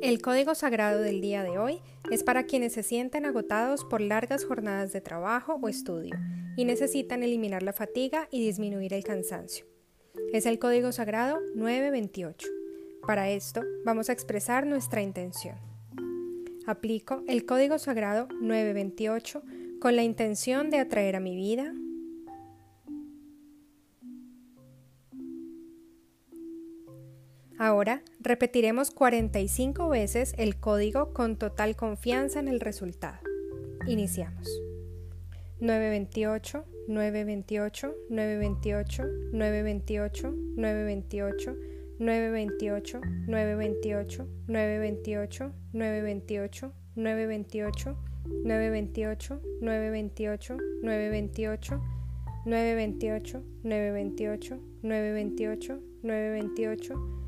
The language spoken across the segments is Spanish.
El código sagrado del día de hoy es para quienes se sienten agotados por largas jornadas de trabajo o estudio y necesitan eliminar la fatiga y disminuir el cansancio. Es el código sagrado 928. Para esto vamos a expresar nuestra intención. Aplico el código sagrado 928 con la intención de atraer a mi vida Ahora repetiremos 45 veces el código con total confianza en el resultado. Iniciamos. 928, 928, 928, 928, 928, 928, 928, 928, 928, 928, 928, 928, 928, 928, 928, 928, 928,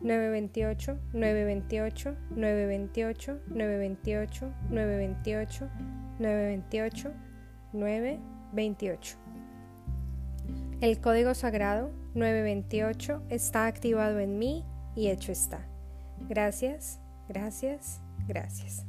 928, 928, 928, 928, 928, 928. El código sagrado 928 está activado en mí y hecho está. Gracias, gracias, gracias.